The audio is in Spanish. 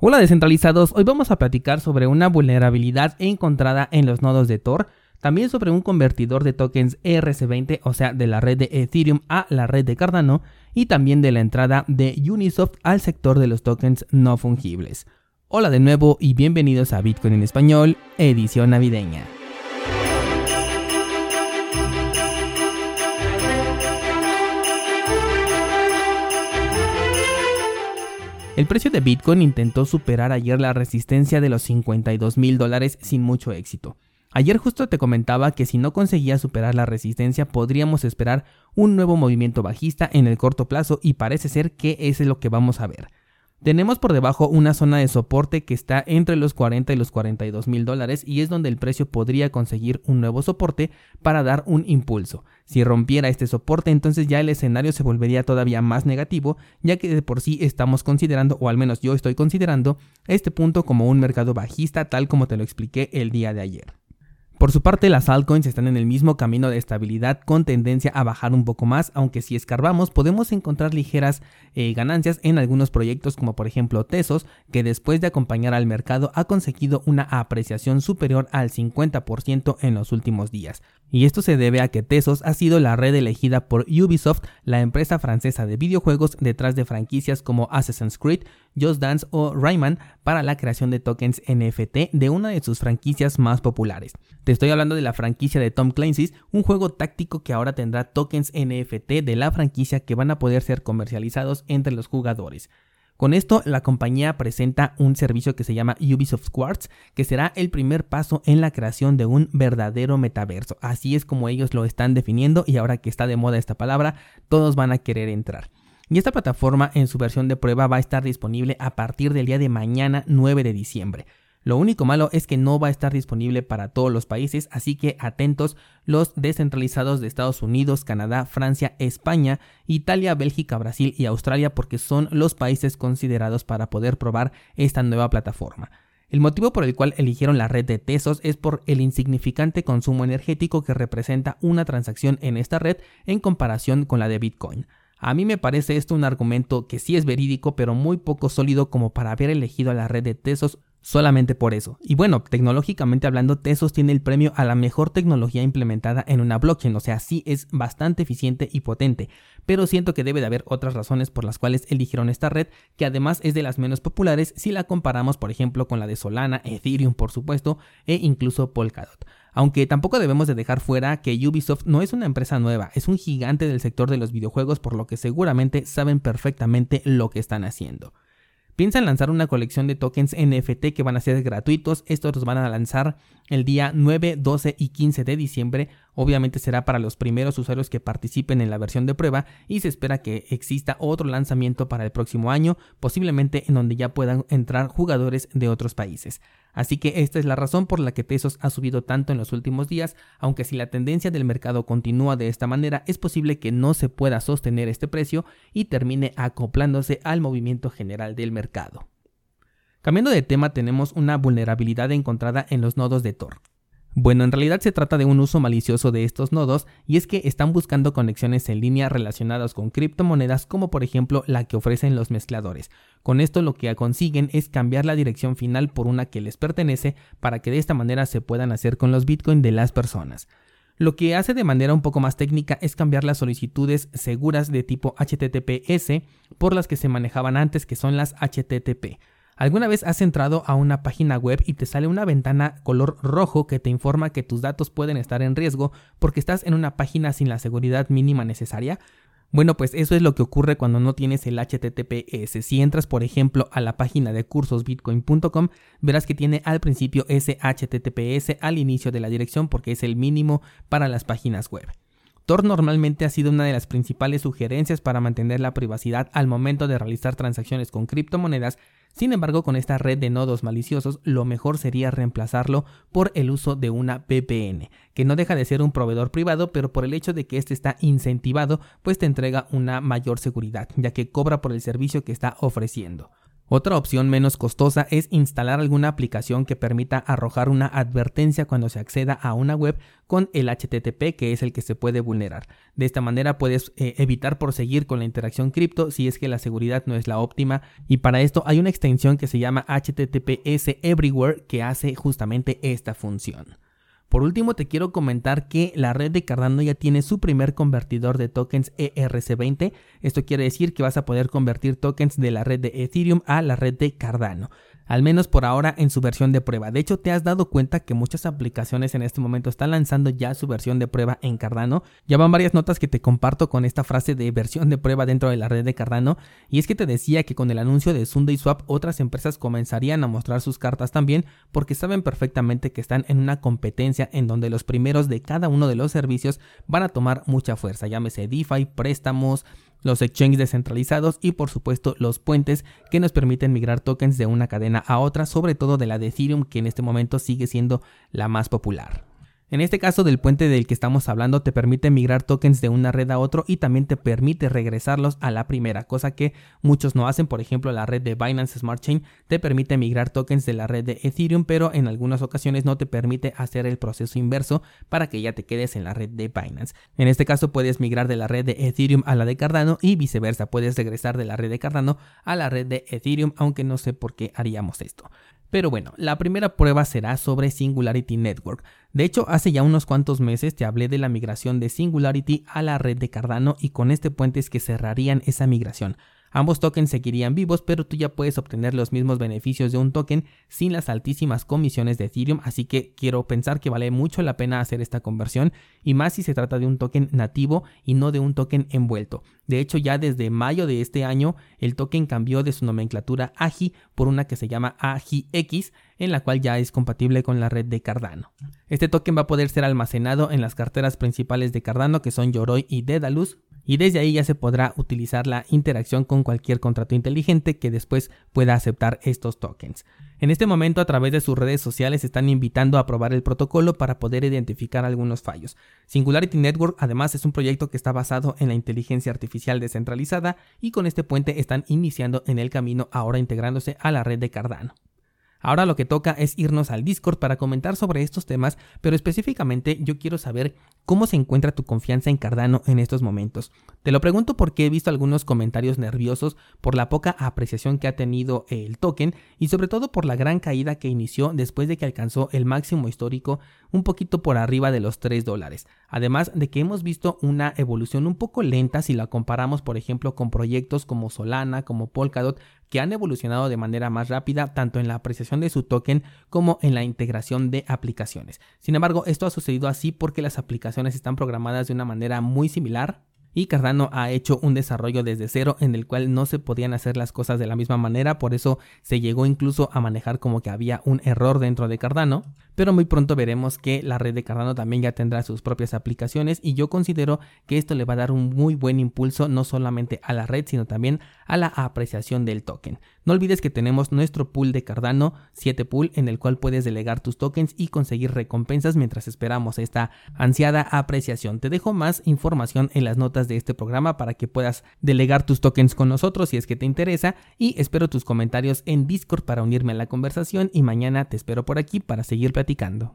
Hola descentralizados, hoy vamos a platicar sobre una vulnerabilidad encontrada en los nodos de Tor, también sobre un convertidor de tokens ERC20, o sea, de la red de Ethereum a la red de Cardano, y también de la entrada de Unisoft al sector de los tokens no fungibles. Hola de nuevo y bienvenidos a Bitcoin en español, edición navideña. El precio de Bitcoin intentó superar ayer la resistencia de los 52 mil dólares sin mucho éxito. Ayer justo te comentaba que si no conseguía superar la resistencia podríamos esperar un nuevo movimiento bajista en el corto plazo y parece ser que es lo que vamos a ver. Tenemos por debajo una zona de soporte que está entre los 40 y los 42 mil dólares y es donde el precio podría conseguir un nuevo soporte para dar un impulso. Si rompiera este soporte entonces ya el escenario se volvería todavía más negativo ya que de por sí estamos considerando o al menos yo estoy considerando este punto como un mercado bajista tal como te lo expliqué el día de ayer. Por su parte, las altcoins están en el mismo camino de estabilidad con tendencia a bajar un poco más, aunque si escarbamos podemos encontrar ligeras eh, ganancias en algunos proyectos como por ejemplo Tesos, que después de acompañar al mercado ha conseguido una apreciación superior al 50% en los últimos días. Y esto se debe a que Tesos ha sido la red elegida por Ubisoft, la empresa francesa de videojuegos detrás de franquicias como Assassin's Creed, Just Dance o Rayman para la creación de tokens NFT de una de sus franquicias más populares. Te estoy hablando de la franquicia de Tom Clancy's, un juego táctico que ahora tendrá tokens NFT de la franquicia que van a poder ser comercializados entre los jugadores. Con esto, la compañía presenta un servicio que se llama Ubisoft Quartz, que será el primer paso en la creación de un verdadero metaverso. Así es como ellos lo están definiendo y ahora que está de moda esta palabra, todos van a querer entrar. Y esta plataforma en su versión de prueba va a estar disponible a partir del día de mañana 9 de diciembre. Lo único malo es que no va a estar disponible para todos los países, así que atentos los descentralizados de Estados Unidos, Canadá, Francia, España, Italia, Bélgica, Brasil y Australia porque son los países considerados para poder probar esta nueva plataforma. El motivo por el cual eligieron la red de Tesos es por el insignificante consumo energético que representa una transacción en esta red en comparación con la de Bitcoin. A mí me parece esto un argumento que sí es verídico, pero muy poco sólido como para haber elegido a la red de Tesos solamente por eso. Y bueno, tecnológicamente hablando, Tesos tiene el premio a la mejor tecnología implementada en una blockchain, o sea, sí es bastante eficiente y potente, pero siento que debe de haber otras razones por las cuales eligieron esta red, que además es de las menos populares si la comparamos, por ejemplo, con la de Solana, Ethereum, por supuesto, e incluso Polkadot. Aunque tampoco debemos de dejar fuera que Ubisoft no es una empresa nueva, es un gigante del sector de los videojuegos por lo que seguramente saben perfectamente lo que están haciendo. Piensan lanzar una colección de tokens NFT que van a ser gratuitos. Estos los van a lanzar el día 9, 12 y 15 de diciembre. Obviamente será para los primeros usuarios que participen en la versión de prueba y se espera que exista otro lanzamiento para el próximo año, posiblemente en donde ya puedan entrar jugadores de otros países. Así que esta es la razón por la que Tesos ha subido tanto en los últimos días, aunque si la tendencia del mercado continúa de esta manera, es posible que no se pueda sostener este precio y termine acoplándose al movimiento general del mercado. Cambiando de tema, tenemos una vulnerabilidad encontrada en los nodos de Tor. Bueno, en realidad se trata de un uso malicioso de estos nodos y es que están buscando conexiones en línea relacionadas con criptomonedas como por ejemplo la que ofrecen los mezcladores. Con esto lo que consiguen es cambiar la dirección final por una que les pertenece para que de esta manera se puedan hacer con los bitcoins de las personas. Lo que hace de manera un poco más técnica es cambiar las solicitudes seguras de tipo HTTPS por las que se manejaban antes que son las HTTP. ¿Alguna vez has entrado a una página web y te sale una ventana color rojo que te informa que tus datos pueden estar en riesgo porque estás en una página sin la seguridad mínima necesaria? Bueno, pues eso es lo que ocurre cuando no tienes el HTTPS. Si entras, por ejemplo, a la página de cursosbitcoin.com, verás que tiene al principio ese HTTPS al inicio de la dirección porque es el mínimo para las páginas web. Tor normalmente ha sido una de las principales sugerencias para mantener la privacidad al momento de realizar transacciones con criptomonedas, sin embargo con esta red de nodos maliciosos lo mejor sería reemplazarlo por el uso de una VPN, que no deja de ser un proveedor privado, pero por el hecho de que este está incentivado, pues te entrega una mayor seguridad, ya que cobra por el servicio que está ofreciendo. Otra opción menos costosa es instalar alguna aplicación que permita arrojar una advertencia cuando se acceda a una web con el HTTP que es el que se puede vulnerar. De esta manera puedes eh, evitar proseguir con la interacción cripto si es que la seguridad no es la óptima y para esto hay una extensión que se llama HTTPS Everywhere que hace justamente esta función. Por último, te quiero comentar que la red de Cardano ya tiene su primer convertidor de tokens ERC20. Esto quiere decir que vas a poder convertir tokens de la red de Ethereum a la red de Cardano al menos por ahora en su versión de prueba. De hecho, te has dado cuenta que muchas aplicaciones en este momento están lanzando ya su versión de prueba en Cardano. Ya van varias notas que te comparto con esta frase de versión de prueba dentro de la red de Cardano. Y es que te decía que con el anuncio de Swap otras empresas comenzarían a mostrar sus cartas también porque saben perfectamente que están en una competencia en donde los primeros de cada uno de los servicios van a tomar mucha fuerza. Llámese DeFi, préstamos, los exchanges descentralizados y por supuesto los puentes que nos permiten migrar tokens de una cadena a otra, sobre todo de la de Ethereum que en este momento sigue siendo la más popular. En este caso del puente del que estamos hablando te permite migrar tokens de una red a otro y también te permite regresarlos a la primera, cosa que muchos no hacen, por ejemplo la red de Binance Smart Chain te permite migrar tokens de la red de Ethereum, pero en algunas ocasiones no te permite hacer el proceso inverso para que ya te quedes en la red de Binance. En este caso puedes migrar de la red de Ethereum a la de Cardano y viceversa, puedes regresar de la red de Cardano a la red de Ethereum, aunque no sé por qué haríamos esto. Pero bueno, la primera prueba será sobre Singularity Network. De hecho, hace ya unos cuantos meses te hablé de la migración de Singularity a la red de Cardano y con este puente es que cerrarían esa migración. Ambos tokens seguirían vivos, pero tú ya puedes obtener los mismos beneficios de un token sin las altísimas comisiones de Ethereum, así que quiero pensar que vale mucho la pena hacer esta conversión, y más si se trata de un token nativo y no de un token envuelto. De hecho, ya desde mayo de este año, el token cambió de su nomenclatura AGI por una que se llama AGIX, en la cual ya es compatible con la red de Cardano. Este token va a poder ser almacenado en las carteras principales de Cardano, que son Yoroi y Dedalus, y desde ahí ya se podrá utilizar la interacción con cualquier contrato inteligente que después pueda aceptar estos tokens. En este momento a través de sus redes sociales están invitando a probar el protocolo para poder identificar algunos fallos. Singularity Network además es un proyecto que está basado en la inteligencia artificial descentralizada y con este puente están iniciando en el camino ahora integrándose a la red de Cardano. Ahora lo que toca es irnos al Discord para comentar sobre estos temas, pero específicamente yo quiero saber cómo se encuentra tu confianza en Cardano en estos momentos. Te lo pregunto porque he visto algunos comentarios nerviosos por la poca apreciación que ha tenido el token y sobre todo por la gran caída que inició después de que alcanzó el máximo histórico un poquito por arriba de los 3 dólares. Además de que hemos visto una evolución un poco lenta si la comparamos por ejemplo con proyectos como Solana, como Polkadot, que han evolucionado de manera más rápida tanto en la apreciación de su token como en la integración de aplicaciones. Sin embargo, esto ha sucedido así porque las aplicaciones están programadas de una manera muy similar y Cardano ha hecho un desarrollo desde cero en el cual no se podían hacer las cosas de la misma manera, por eso se llegó incluso a manejar como que había un error dentro de Cardano, pero muy pronto veremos que la red de Cardano también ya tendrá sus propias aplicaciones y yo considero que esto le va a dar un muy buen impulso no solamente a la red, sino también a la apreciación del token. No olvides que tenemos nuestro pool de Cardano 7 pool en el cual puedes delegar tus tokens y conseguir recompensas mientras esperamos esta ansiada apreciación. Te dejo más información en las notas de este programa para que puedas delegar tus tokens con nosotros si es que te interesa y espero tus comentarios en Discord para unirme a la conversación y mañana te espero por aquí para seguir platicando.